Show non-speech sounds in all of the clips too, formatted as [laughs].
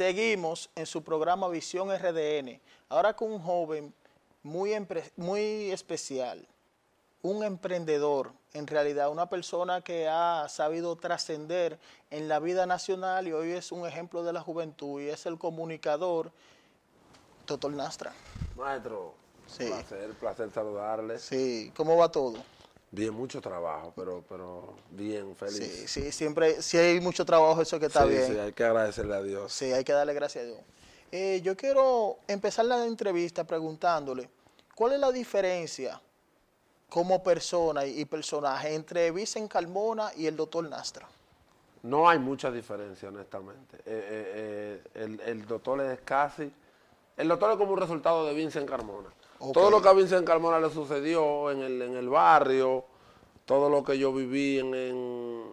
Seguimos en su programa Visión RDN, ahora con un joven muy, muy especial, un emprendedor, en realidad una persona que ha sabido trascender en la vida nacional y hoy es un ejemplo de la juventud y es el comunicador Doctor Nastra. Maestro, sí. placer, placer saludarle. Sí, ¿cómo va todo? Bien, mucho trabajo, pero, pero bien, feliz. Sí, sí, siempre, si hay mucho trabajo, eso que está bien. Sí, hay que agradecerle a Dios. Sí, hay que darle gracias a Dios. Eh, yo quiero empezar la entrevista preguntándole, ¿cuál es la diferencia como persona y, personaje entre Vicen Carmona y el doctor Nastra? No hay mucha diferencia, honestamente. Eh, eh, el, el, doctor es casi... El doctor es como un resultado de Vincent Carmona. Todo lo que a Vincent Carmona le sucedió en el, en el barrio, todo lo que yo viví en,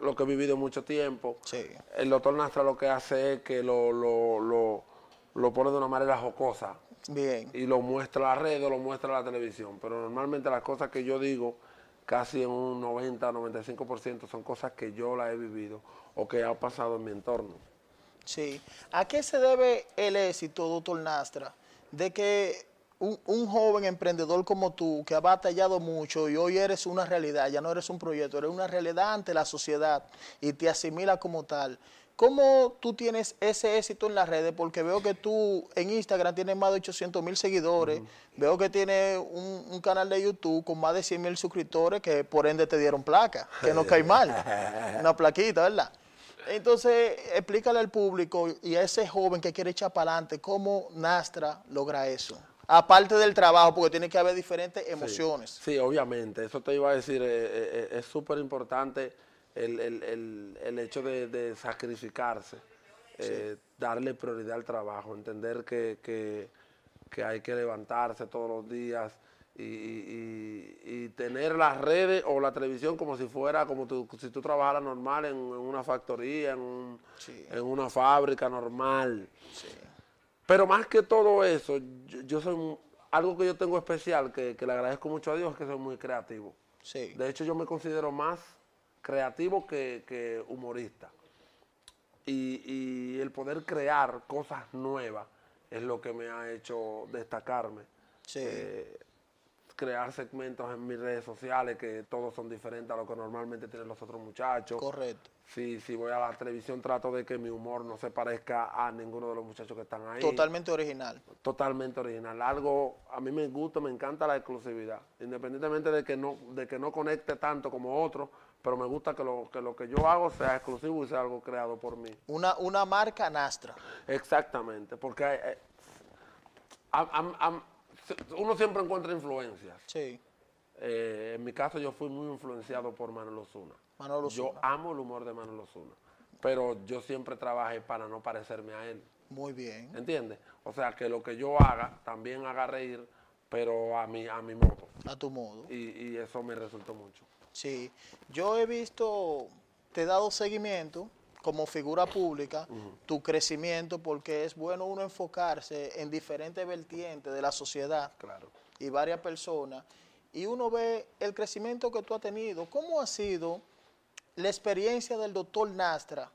lo que he vivido mucho tiempo, el doctor Nastra lo que hace es que lo, lo, pone de una manera jocosa. Bien. Y lo muestra a la red o lo muestra a la televisión. Pero normalmente las cosas que yo digo, casi en un 90, 95% son cosas que yo las he vivido o que ha pasado en mi entorno. Sí. ¿A qué se debe el éxito, doctor Nastra, de que un, joven emprendedor como tú, que ha batallado mucho y hoy eres una realidad, ya no eres un proyecto, eres una realidad ante la sociedad y te asimila como tal. ¿Cómo tú tienes ese éxito en las redes? Porque veo que tú en Instagram tienes más de 800 mil seguidores, veo que tienes un, canal de YouTube con más de 100 mil suscriptores que por ende te dieron placa, que no cae mal, [laughs] una plaquita, ¿verdad? Entonces, explícale al público y a ese joven que quiere echar para adelante, ¿cómo Nastra logra eso? aparte del trabajo, porque tiene que haber diferentes emociones. Sí, obviamente, eso te iba a decir, eh, eh, eh, es súper importante el, hecho de, sacrificarse, darle prioridad al trabajo, entender que, hay que levantarse todos los días y, tener las redes o la televisión como si fuera, como si tú trabajaras normal en, una factoría, en, en una fábrica normal. Sí. Pero más que todo eso, yo, soy algo que yo tengo especial, que, le agradezco mucho a Dios, es que soy muy creativo. Sí. De hecho, yo me considero más creativo que, humorista. Y, el poder crear cosas nuevas es lo que me ha hecho destacarme. Sí. Eh, crear segmentos en mis redes sociales que todos son diferentes a lo que normalmente tienen los otros muchachos. Correcto. Si, si voy a la televisión trato de que mi humor no se parezca a ninguno de los muchachos que están ahí. Totalmente original. Totalmente original. Algo, a mí me gusta, me encanta la exclusividad. Independientemente de que no, de que no conecte tanto como otros, pero me gusta que lo, que lo que yo hago sea exclusivo y sea algo creado por mí. Una, una marca Nastra. Exactamente, porque hay, eh, uno siempre encuentra influencias. Sí. Eh, en mi caso yo fui muy influenciado por Manuel Osuna. Manuel Yo amo el humor de Manuel Osuna, pero yo siempre trabajé para no parecerme a él. Muy bien. ¿Entiendes? O sea, que lo que yo haga también haga reír, pero a mi, a mi modo. A tu modo. Y, y eso me resultó mucho. Sí. Yo he visto, te he dado seguimiento como figura pública, tu crecimiento, porque es bueno uno enfocarse en diferentes vertientes de la sociedad claro. y varias personas, y uno ve el crecimiento que tú has tenido. ¿Cómo ha sido la experiencia del doctor Nastra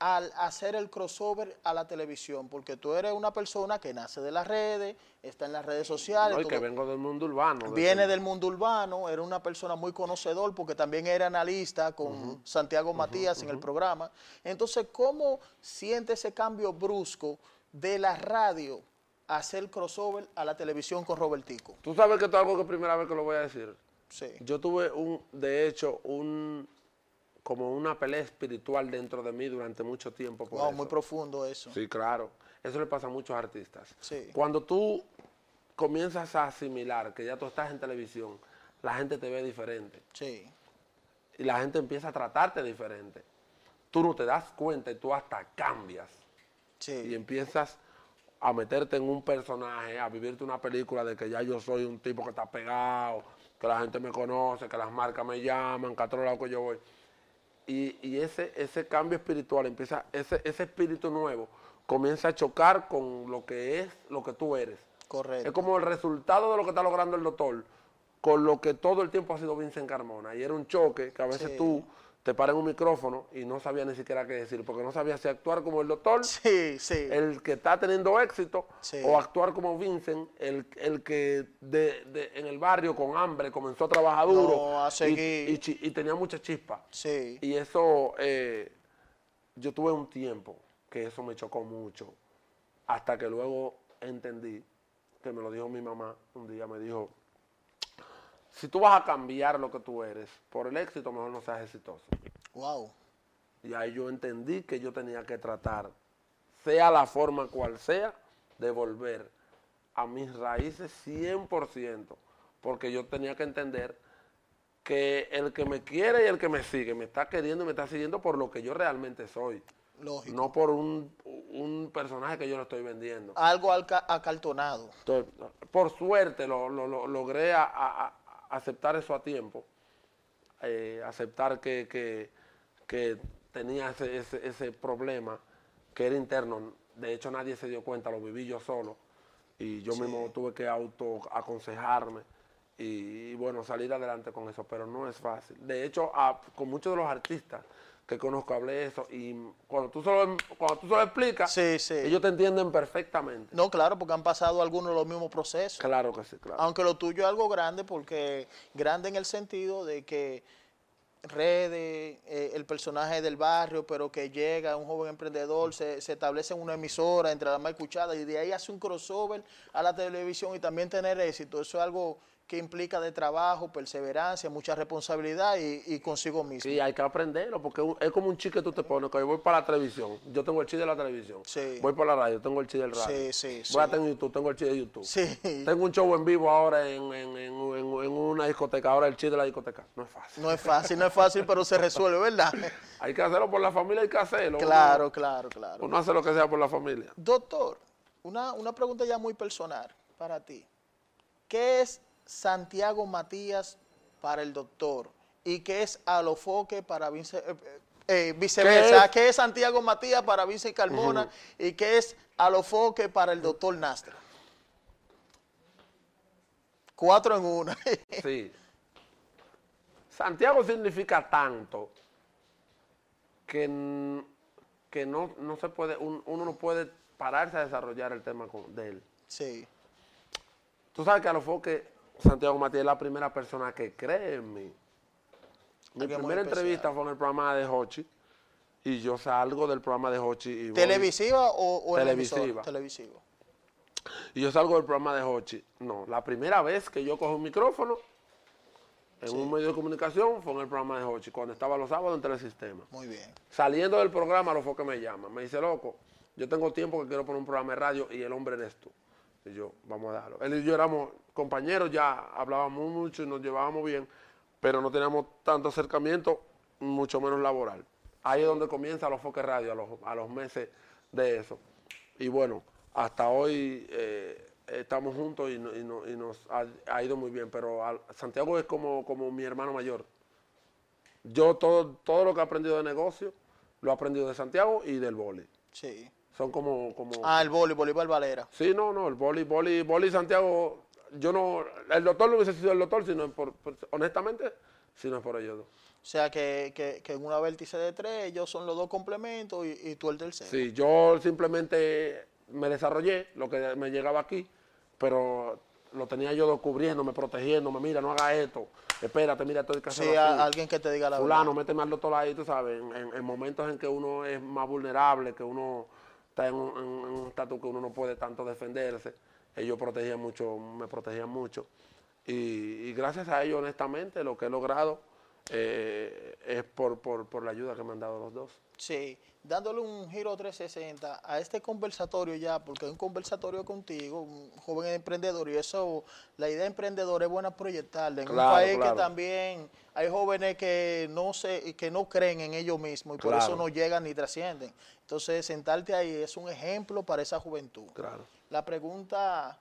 al hacer el crossover a la televisión, porque tú eres una persona que nace de las redes, está en las redes sociales. No, y que vengo del mundo urbano. Viene del mundo urbano, era una persona muy conocedor, porque también era analista con Santiago Matías en el programa. Entonces, ¿cómo siente ese cambio brusco de la radio a hacer crossover a la televisión con Robertico? Tú sabes que esto es algo que primera vez que lo voy a decir. Sí. Yo tuve, un, de hecho, un como una pelea espiritual dentro de mí durante mucho tiempo. Por muy profundo eso. Sí, claro. Eso le pasa a muchos artistas. Sí. Cuando tú comienzas a asimilar que ya tú estás en televisión, la gente te ve diferente. Sí. Y la gente empieza a tratarte diferente. Tú no te das cuenta y tú hasta cambias. Sí. Y empiezas a meterte en un personaje, a vivirte una película de que ya yo soy un tipo que está pegado, que la gente me conoce, que las marcas me llaman, que a todos lados que yo voy. Y, y ese, ese cambio espiritual empieza, ese, ese espíritu nuevo comienza a chocar con lo que es lo que tú eres. Correcto. Es como el resultado de lo que está logrando el doctor con lo que todo el tiempo ha sido Vincent Carmona. Y era un choque que a veces Sí. tú te paras en un micrófono y no sabías ni siquiera qué decir, porque no sabías si actuar como el doctor, Sí, sí. el que está teniendo éxito, Sí. o actuar como Vincent, el, el que de- de- en el barrio con hambre comenzó a trabajar duro No, a y- y, y tenía mucha chispa. sí. Y eso, eh, yo tuve un tiempo que eso me chocó mucho, hasta que luego entendí, que me lo dijo mi mamá un día, me dijo, si tú vas a cambiar lo que tú eres por el éxito, mejor no seas exitoso. Wow. Y ahí yo entendí que yo tenía que tratar, sea la forma cual sea, de volver a mis raíces 100%, porque yo tenía que entender que el que me quiere y el que me sigue me está queriendo y me está siguiendo por lo que yo realmente soy, Lógico. no por un, un personaje que yo le estoy vendiendo. Algo alca- acartonado. Entonces, por suerte lo, lo- lo- logré a- aceptar eso a tiempo, eh, aceptar que, que- que tenía ese, ese- ese problema que era interno. De hecho, nadie se dio cuenta, lo viví yo solo. Y yo mismo tuve que autoaconsejarme y, y, bueno, salir adelante con eso, pero no es fácil. De hecho, a- con muchos de los artistas que conozco hablé de eso y cuando tú se lo, cuando tú se lo explicas, Sí, sí. ellos te entienden perfectamente. No, claro, porque han pasado algunos de los mismos procesos. Claro que sí, claro. Aunque lo tuyo es algo grande, porque grande en el sentido de que redes, eh, el personaje del barrio, pero que llega un joven emprendedor, se, se establece en una emisora entre las más escuchadas y de ahí hace un crossover a la televisión y también tener éxito. Eso es algo que implica de trabajo, perseverancia, mucha responsabilidad y, y consigo mismo. Sí, hay que aprenderlo, porque es como un chip que tú te pones, que voy para la televisión, yo tengo el chip de la televisión, Sí. voy para la radio, tengo el chip del radio, Sí, sí, voy a tener YouTube, tengo el chip de YouTube, Sí. tengo un show en vivo ahora en, en- en- una discoteca, ahora el chip de la discoteca, no es fácil. No es fácil, no es fácil, pero se resuelve, ¿verdad? [laughs] Hay que hacerlo por la familia, hay que hacerlo. Claro, claro, claro. Uno, uno hace lo que sea por la familia. Doctor, una, una pregunta ya muy personal para ti. ¿Qué es Santiago Matías para el doctor? ¿Y qué es Alofoque para Vince, eh, eh, viceversa? es? ¿Qué es? Santiago Matías para Vince Carmona? ¿Y qué es Alofoque para el doctor Nastra? Cuatro en una. [laughs] Sí. Santiago significa tanto que, que no, no se puede, un- uno no puede pararse a desarrollar el tema con- de él. sí, Tú sabes que a lo mejor que Santiago Matías es la primera persona que cree en mí. Mi primera entrevista fue en el programa de Hochi y yo salgo del programa de Hochi y, voy- ¿Televisiva o, o? Televisiva. Televisiva. y yo salgo del programa de Hochi. No, la primera vez que yo cojo un micrófono en un medio de comunicación fue en el programa de Hochi, cuando estaba los sábados en Telesistema. Muy bien. Saliendo del programa, lo fue que me llama. Me dice, loco, yo tengo tiempo que quiero poner un programa de radio y el hombre eres tú. Y yo, vamos a dejarlo. Él y yo éramos compañeros, ya hablábamos mucho y nos llevábamos bien, pero no teníamos tanto acercamiento, mucho menos laboral. Ahí es donde comienza los foques radio, a los, a los meses de eso. Y bueno, hasta hoy eh, estamos juntos y, no- y no- y nos ha, ido muy bien, pero Santiago es como, como mi hermano mayor. Yo todo, todo lo que he aprendido de negocio, lo he aprendido de Santiago y del boli. Sí. Son como... como Ah, el boli, Bolívar Valera. Sí, no, no, el boli, boli, boli Santiago, yo no, el doctor no hubiese sido el doctor, sino por, por- honestamente, si no es por ellos dos. O sea, que, que, que en una vértice de tres, ellos son los dos complementos y, y tú el tercero. Sí, yo simplemente me desarrollé lo que me llegaba aquí, pero lo tenía yo cubriéndome, protegiéndome, mira, no haga esto, espérate, mira, esto hay que Sí, a- alguien que te diga la Fulano, verdad. méteme al doctor ahí, tú sabes, en, en- en momentos en que uno es más vulnerable, que uno está en un, en- un estatus que uno no puede tanto defenderse. Ellos protegían mucho, me protegían mucho. Y, y gracias a ellos, honestamente, lo que he logrado eh, es por, por, por la ayuda que me han dado los dos. Sí, dándole un giro 360 a este conversatorio ya, porque es un conversatorio contigo, un joven emprendedor, y eso, la idea emprendedora es buena proyectarla. En Claro, un país claro. que también hay jóvenes que no se, que no creen en ellos mismos y por Claro. eso no llegan ni trascienden. Entonces, sentarte ahí es un ejemplo para esa juventud. Claro. La pregunta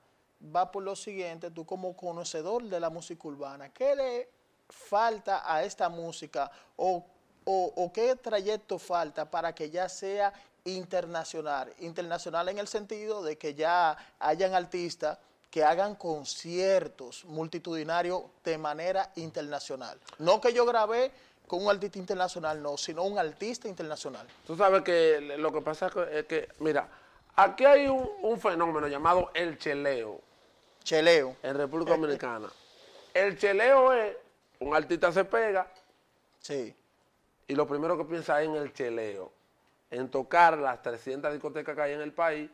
va por lo siguiente, tú como conocedor de la música urbana, ¿qué le falta a esta música o, o- o qué trayecto falta para que ya sea internacional? Internacional en el sentido de que ya hayan artistas que hagan conciertos multitudinarios de manera internacional. No que yo grabé con un artista internacional, no, sino un artista internacional. Tú sabes que lo que pasa es que, mira, aquí hay un, un fenómeno llamado el cheleo Cheleo. en República Dominicana. El cheleo es, un artista se pega Sí, y lo primero que piensa es en el cheleo, en tocar las 300 discotecas que hay en el país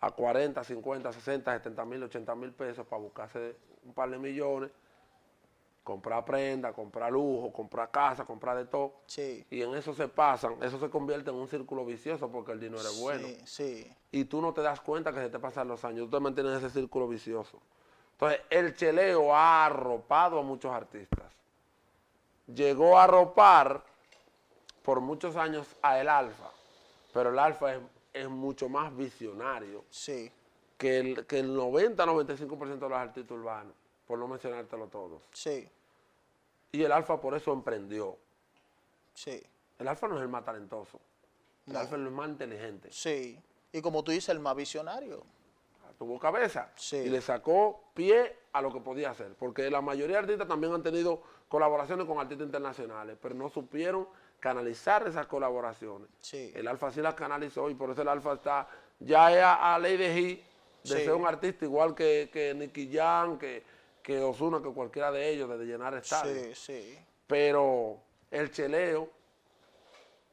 a 40, 50, 60, 70 mil, 80 mil pesos para buscarse un par de millones, comprar prenda, comprar lujo, comprar casa, comprar de todo. sí. Y en eso se pasan, eso se convierte en un círculo vicioso porque el dinero es bueno. Sí, sí. Y tú no te das cuenta que se te pasan los años, tú te mantienes en ese círculo vicioso. Entonces, el cheleo ha arropado a muchos artistas. Llegó a arropar por muchos años a el Alfa, pero el Alfa es, es mucho más visionario Sí, que el, que el 90-95% de los artistas urbanos, por no mencionártelo todos. sí, Y el Alfa por eso emprendió. sí, El Alfa no es el más talentoso, el No. Alfa es el más inteligente. sí. Y como tú dices, el más visionario. tuvo cabeza Sí. y le sacó pie a lo que podía hacer. Porque la mayoría de artistas también han tenido colaboraciones con artistas internacionales, pero no supieron canalizar esas colaboraciones. Sí. El Alfa sí las canalizó y por eso el Alfa está ya es a, a ley de G de Sí. ser un artista igual que, que Nicky Jam, que, que Ozuna, que cualquiera de ellos, de llenar estadios. Sí, sí. Pero el cheleo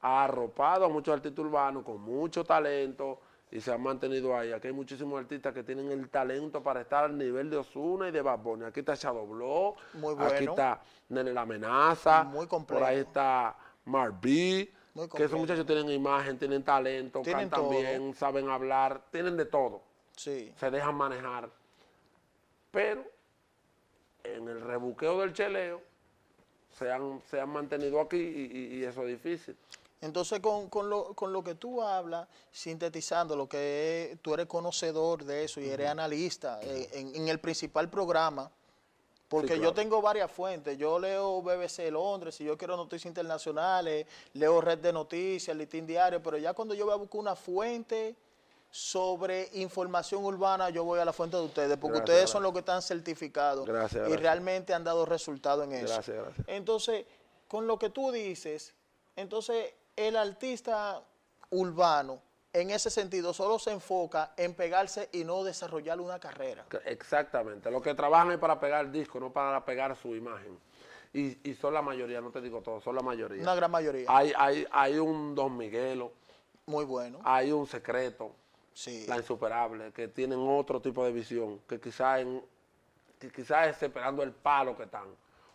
ha arropado a muchos artistas urbanos con mucho talento y se han mantenido ahí. Aquí hay muchísimos artistas que tienen el talento para estar al nivel de Osuna y de Bad Bunny. Aquí está Shadow Blow, Muy aquí bueno. está Nene La Amenaza, Muy por ahí completo. está Mar B, Muy que completo. esos muchachos tienen imagen, tienen talento, Tienen cantan todo. bien, saben hablar, tienen de todo Sí, se dejan manejar. Pero en el rebuqueo del cheleo se han, se han mantenido aquí y, eso es difícil. Entonces, con, con lo, con lo que tú hablas, sintetizando lo que es- tú eres conocedor de eso y eres analista eh, en, en el principal programa, porque Sí, yo tengo varias fuentes. Yo leo BBC Londres, si yo quiero noticias internacionales, leo Red de Noticias, Listín Diario, pero ya cuando yo voy a buscar una fuente sobre información urbana, yo voy a la fuente de ustedes, porque Gracias, ustedes son los que están certificados Gracias, y realmente han dado resultado en eso. Gracias, gracias. Entonces, con lo que tú dices, entonces el artista urbano, en ese sentido, solo se enfoca en pegarse y no desarrollar una carrera. Exactamente. Los que trabajan es para pegar el disco, no para pegar su imagen. Y, y son la mayoría, no te digo todo, son la mayoría. Una gran mayoría. Hay, hay, hay un Don Miguelo, Muy bueno. hay un secreto, La insuperable, que tienen otro tipo de visión, que quizás quizás es esperando el palo que están.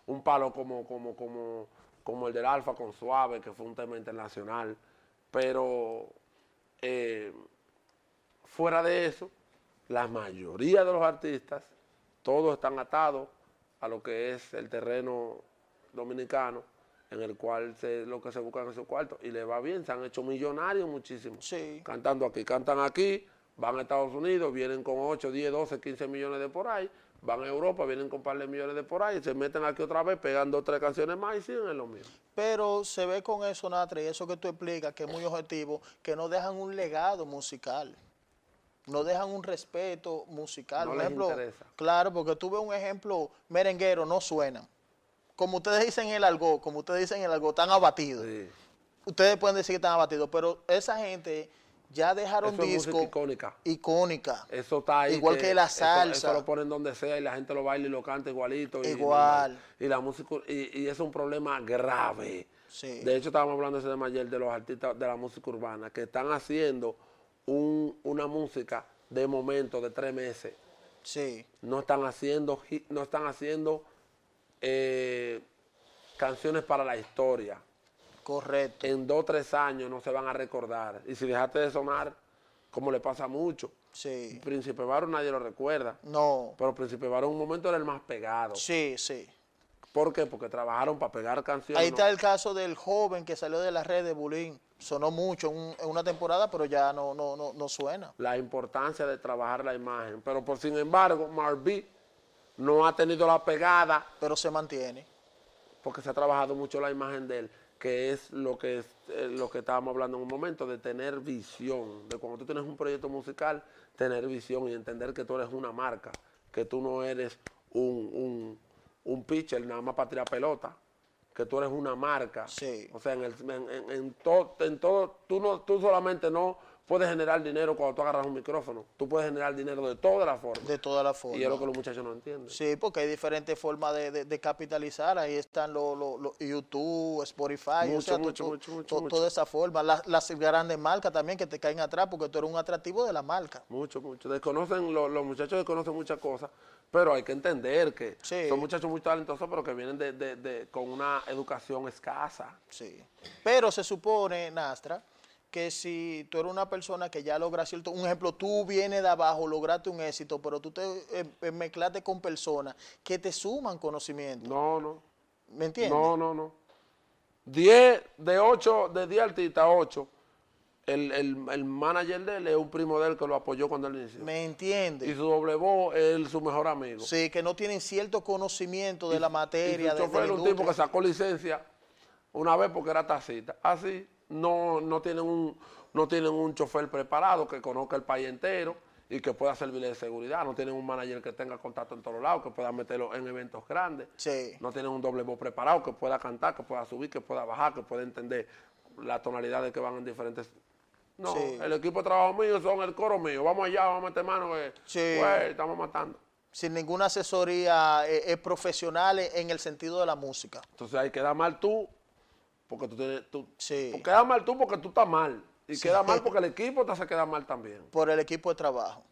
Un palo como, como, como, como el del Alfa con Suave, que fue un tema internacional. Pero eh, fuera de eso, la mayoría de los artistas, todos están atados a lo que es el terreno dominicano, en el cual se, lo que se buscan es su cuarto. Y les va bien, se han hecho millonarios muchísimos Sí. cantando aquí, cantan aquí, van a Estados Unidos, vienen con 8, 10, 12, 15 millones de por ahí, van a Europa, vienen con un par de millones de por ahí, se meten aquí otra vez, pegan dos, tres canciones más y siguen en lo mismo. Pero se ve con eso, Natre, y eso que tú explicas, que es muy objetivo, que no dejan un legado musical. No dejan un respeto musical. No les ejemplo, interesa. Claro, porque tú ves un ejemplo merenguero, no suenan. Como ustedes dicen en el algo, como ustedes dicen en el algo, están abatidos. Sí. Ustedes pueden decir que están abatidos, pero esa gente ya dejaron Eso es disco música icónica. icónica. Eso está ahí. Igual que la eso- salsa. Eso, lo ponen donde sea y la gente lo baila y lo canta igualito. Igual. Y, la música, y, es un problema grave. Sí. De hecho, estábamos hablando ese tema ayer de los artistas de la música urbana que están haciendo un- una música de momento, de tres meses. Sí, no están haciendo no están haciendo eh, canciones para la historia. correcto. En dos o tres años no se van a recordar. Y si dejaste de sonar, como le pasa mucho, Sí. Príncipe Varo nadie lo recuerda. No. Pero Príncipe Varo en un momento era el más pegado. Sí, sí. ¿Por qué? Porque trabajaron para pegar canciones. Ahí ¿no? está el caso del joven que salió de la red de Bulín. Sonó mucho en, un- en una temporada, pero ya no, no, no, no suena. La importancia de trabajar la imagen. Pero por sin embargo, Marby no ha tenido la pegada Pero se mantiene. porque se ha trabajado mucho la imagen de él, que es lo que, es, eh, lo que estábamos hablando en un momento, de tener visión, de cuando tú tienes un proyecto musical, tener visión y entender que tú eres una marca, que tú no eres un, un, un pitcher nada más para tirar pelota, que tú eres una marca. Sí. O sea, en, el, en, en- en todo, en todo tú, no, tú solamente no puedes generar dinero cuando tú agarras un micrófono, tú puedes generar dinero de todas las formas. De toda la forma. y es lo que los muchachos no entienden. Sí, porque hay diferentes formas de, de- de capitalizar. Ahí están los los- los YouTube, Spotify, o Mucho, sea, to- mucho, to- mucho, mucho, mucho. toda esa forma. Las, las grandes marcas también que te caen atrás porque tú eres un atractivo de la marca. Mucho, mucho. Desconocen, lo- los muchachos desconocen muchas cosas, pero hay que entender que Sí. son muchachos muy talentosos, pero que vienen de- de- con una educación escasa. Sí. Pero se supone, Nastra, que si tú eres una persona que ya logra cierto, un ejemplo, tú vienes de abajo, lograste un éxito, pero tú te eh, eh, mezclaste con personas que te suman conocimiento. No, no. ¿Me entiendes? No, no, no. 10 de 8, de 10 artistas, 8. El, el, el manager de él es un primo de él que lo apoyó cuando él inició. ¿Me Y entiendes? su doble voz es su mejor amigo. Sí, que no tienen cierto conocimiento de la Y materia. su de- de chofer la un tipo que sacó licencia una vez porque era taxista. Así, no, no, tienen un, no tienen un chofer preparado que conozca el país entero y que pueda servirle de seguridad. No tienen un manager que tenga contacto en todos lados, que pueda meterlo en eventos grandes. Sí. No tienen un doble voz preparado que pueda cantar, que pueda subir, que pueda bajar, que pueda entender las tonalidades que van en diferentes... No, Sí. el equipo de trabajo mío son el coro mío. Vamos allá, vamos a meter mano, que Sí. güey, estamos matando. Sin ninguna asesoría eh, eh, profesional en el sentido de la música. Entonces ahí queda mal tú, porque tú tienes... Tú, Sí. Porque queda mal tú porque tú estás mal. Y queda mal [laughs] porque el equipo te hace quedar mal también. por el equipo de trabajo.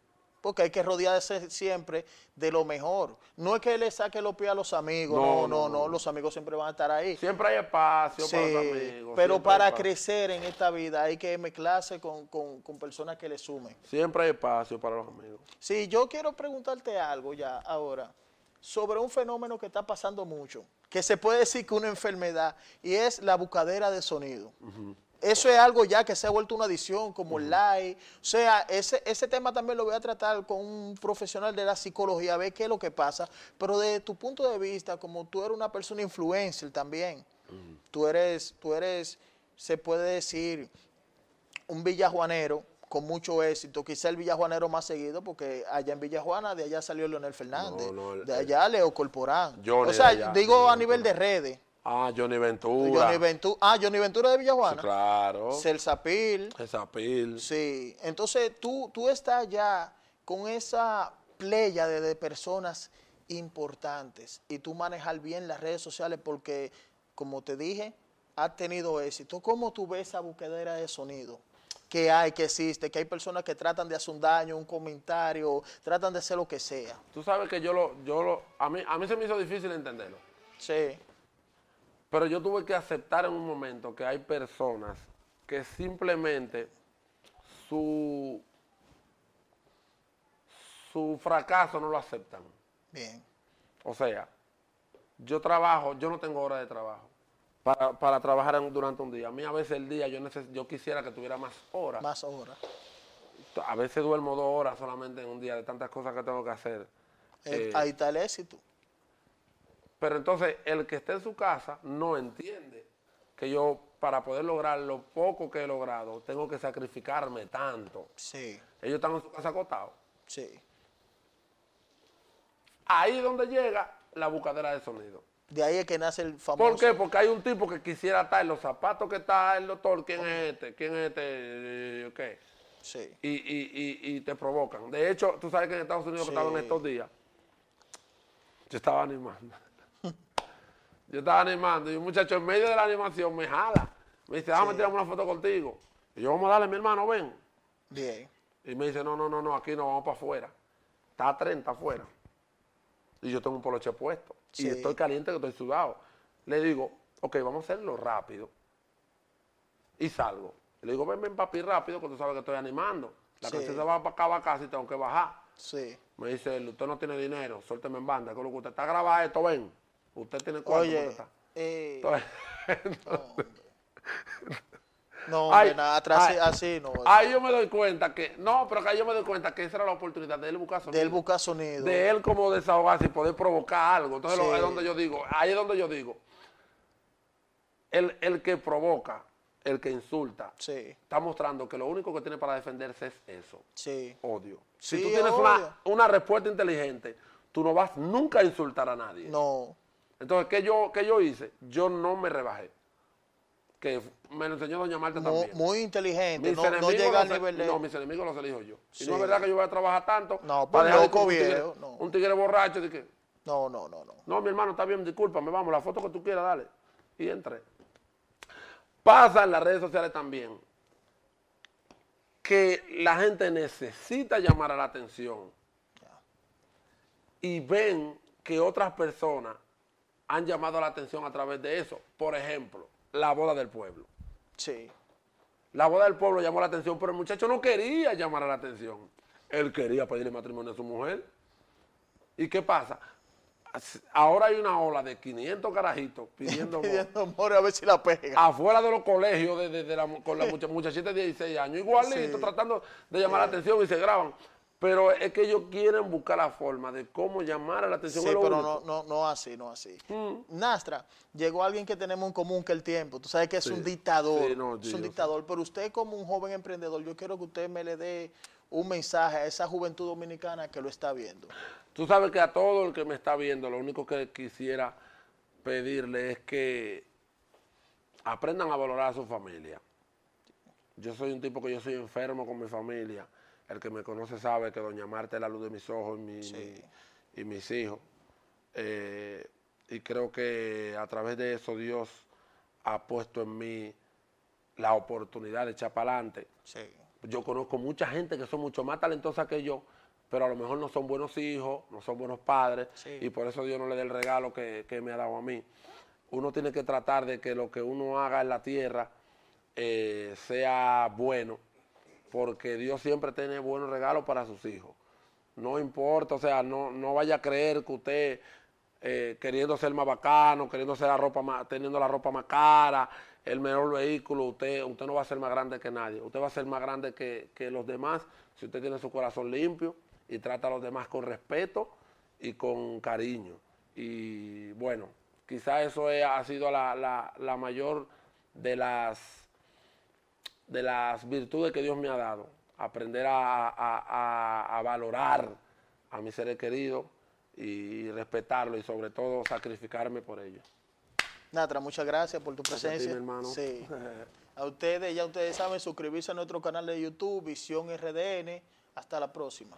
Porque hay que rodearse siempre de lo mejor. No es que le saque los pies a los amigos, no, No, no, no, no, no. los amigos siempre van a estar ahí. Siempre hay espacio Sí, para los amigos. pero para crecer en esta vida hay que mezclarse con, con- con personas que le sumen. Siempre hay espacio para los amigos. Sí, yo quiero preguntarte algo ya ahora sobre un fenómeno que está pasando mucho, que se puede decir que una enfermedad, y es la bucadera de sonido. Eso es algo ya que se ha vuelto una adicción, como el live. O sea, ese, ese tema también lo voy a tratar con un profesional de la psicología, a ver qué es lo que pasa. Pero desde tu punto de vista, como tú eres una persona influencer también, tú eres, tú eres, se puede decir, un villajuanero con mucho éxito, quizá el villajuanero más seguido, porque allá en Villajuana, de allá salió Leonel Fernández, No, no, el- de allá Leo Corporán. Johnny o sea, allá, digo a nivel de redes. Ah, Johnny Ventura. Johnny Ventura, ah, Johnny Ventura de Sí, Villajuana. claro. Celsa Pil. Esa pil. Sí, entonces tú, tú estás ya con esa playa de, de personas importantes y tú manejar bien las redes sociales porque, como te dije, has tenido éxito. ¿Cómo tú ves esa buquedera de sonido? Que hay, que existe, que hay personas que tratan de hacer un daño, un comentario, tratan de hacer lo que sea. Tú sabes que yo lo, yo lo, a mí, a mí se me hizo difícil entenderlo. Sí, Pero yo tuve que aceptar en un momento que hay personas que simplemente su, su fracaso no lo aceptan. bien. O sea, yo trabajo, yo no tengo hora de trabajo para, para trabajar en- durante un día. A mí a veces el día yo, neces- yo quisiera que tuviera más horas. Más ahora. A veces duermo dos horas solamente en un día de tantas cosas que tengo que hacer. Eh, ahí está el éxito. Pero entonces el que esté en su casa no entiende que yo para poder lograr lo poco que he logrado tengo que sacrificarme tanto. Sí, Ellos están en su casa acostados. sí. Ahí es donde llega la buscadera de sonido. De ahí es que nace el famoso. ¿Por qué? Porque hay un tipo que quisiera estar en los zapatos que está el doctor. ¿Quién es este? ¿Quién es este? Eh, ¿Qué? Sí. Y, y- y- y te provocan. De hecho, tú sabes que en Estados Unidos que Sí. estaba en estos días, yo estaba animando. [laughs] Yo estaba animando y un muchacho en medio de la animación me jala. Me dice, déjame tirarme una foto contigo. Y yo, vamos a darle, mi hermano, ven. Bien. Y me dice, no, no, no, no, aquí no, vamos para afuera. Está a 30 afuera. Y yo tengo un poloche puesto. Sí. Y estoy caliente que estoy sudado. Le digo, ok, vamos a hacerlo rápido. Y salgo. Le digo, ven, ven, papi, rápido, que tú sabes que estoy animando. La Sí. canción se va para acá, va casi, tengo que bajar. Sí. Me dice, él, usted no tiene dinero, suélteme en banda, que lo que usted está grabado esto, ven. Usted tiene cuarto, ¿cómo Oye, está? eh, Entonces, [laughs] no, Ay, nada, atrás ay, así no. ahí yo me doy cuenta que, no, pero que ahí yo me doy cuenta que esa era la oportunidad de él buscar sonido. de él buscar sonido. de él como desahogarse y poder provocar algo. Entonces lo- Sí. es donde yo digo, ahí es donde yo digo, el, el que provoca, el que insulta, Sí, está mostrando que lo único que tiene para defenderse es eso, sí. odio. Si tú tienes una, una respuesta inteligente, tú no vas nunca a insultar a nadie. No, Entonces, ¿qué yo, qué yo hice? Yo no me rebajé. Que me lo enseñó doña Marta mu- también. muy, inteligente. Mis No, no enemigos llega al los- nivel de... No, mis enemigos los elijo yo. Sí. Y no es verdad que yo voy a trabajar tanto. No, para pues dejar de loco un tigre- viejo, no. Un tigre borracho de que, No, no, no, no. no, mi hermano, está bien, discúlpame, vamos, la foto que tú quieras, dale. Y entré. Pasa en las redes sociales también que la gente necesita llamar a la atención y ven que otras personas han llamado la atención a través de eso. Por ejemplo, la boda del pueblo. Sí. La boda del pueblo llamó la atención, pero el muchacho no quería llamar a la atención. Él quería pedirle matrimonio a su mujer. ¿Y qué pasa? As- Ahora hay una ola de 500 carajitos pidiendo [laughs] amor Pidiendo amor a ver si la pega. afuera de los colegios de, de- de la, con la [laughs] mucha- muchachita de 16 años, igualito, Sí. tratando de llamar la atención y se graban. Pero es que ellos quieren buscar la forma de cómo llamar a la atención. Sí, pero único. no, no, no así, no así. Mm. Nastra, llegó alguien que tenemos en común que el tiempo. Tú sabes que es Sí. un dictador. Sí, no, es un dictador. Pero usted como un joven emprendedor, yo quiero que usted me le dé un mensaje a esa juventud dominicana que lo está viendo. Tú sabes que a todo el que me está viendo, lo único que quisiera pedirle es que aprendan a valorar a su familia. Yo soy un tipo que yo soy enfermo con mi familia. El que me conoce sabe que doña Marta es la luz de mis ojos y, mi- Sí. mi- y mis hijos. Eh, y creo que a través de eso Dios ha puesto en mí la oportunidad de echar para adelante. Sí. Yo conozco mucha gente que son mucho más talentosa que yo, pero a lo mejor no son buenos hijos, no son buenos padres, Sí. y por eso Dios no le da el regalo que, que me ha dado a mí. Uno tiene que tratar de que lo que uno haga en la tierra eh, sea bueno, porque Dios siempre tiene buenos regalos para sus hijos. No importa, o sea, no, no vaya a creer que usted eh, queriendo ser más bacano, queriendo ser la ropa más, teniendo la ropa más cara, el mejor vehículo, usted, usted no va a ser más grande que nadie. Usted va a ser más grande que, que los demás si usted tiene su corazón limpio y trata a los demás con respeto y con cariño. Y bueno, quizá eso es- ha sido la, la- la mayor de las de las virtudes que Dios me ha dado. Aprender a, a- a- a valorar a mis seres queridos y respetarlo y sobre todo sacrificarme por ellos. Natra, muchas gracias por tu ti, presencia. mi hermano. Sí. A ustedes, ya ustedes saben, suscribirse a nuestro canal de YouTube, Visión RDN. Hasta la próxima.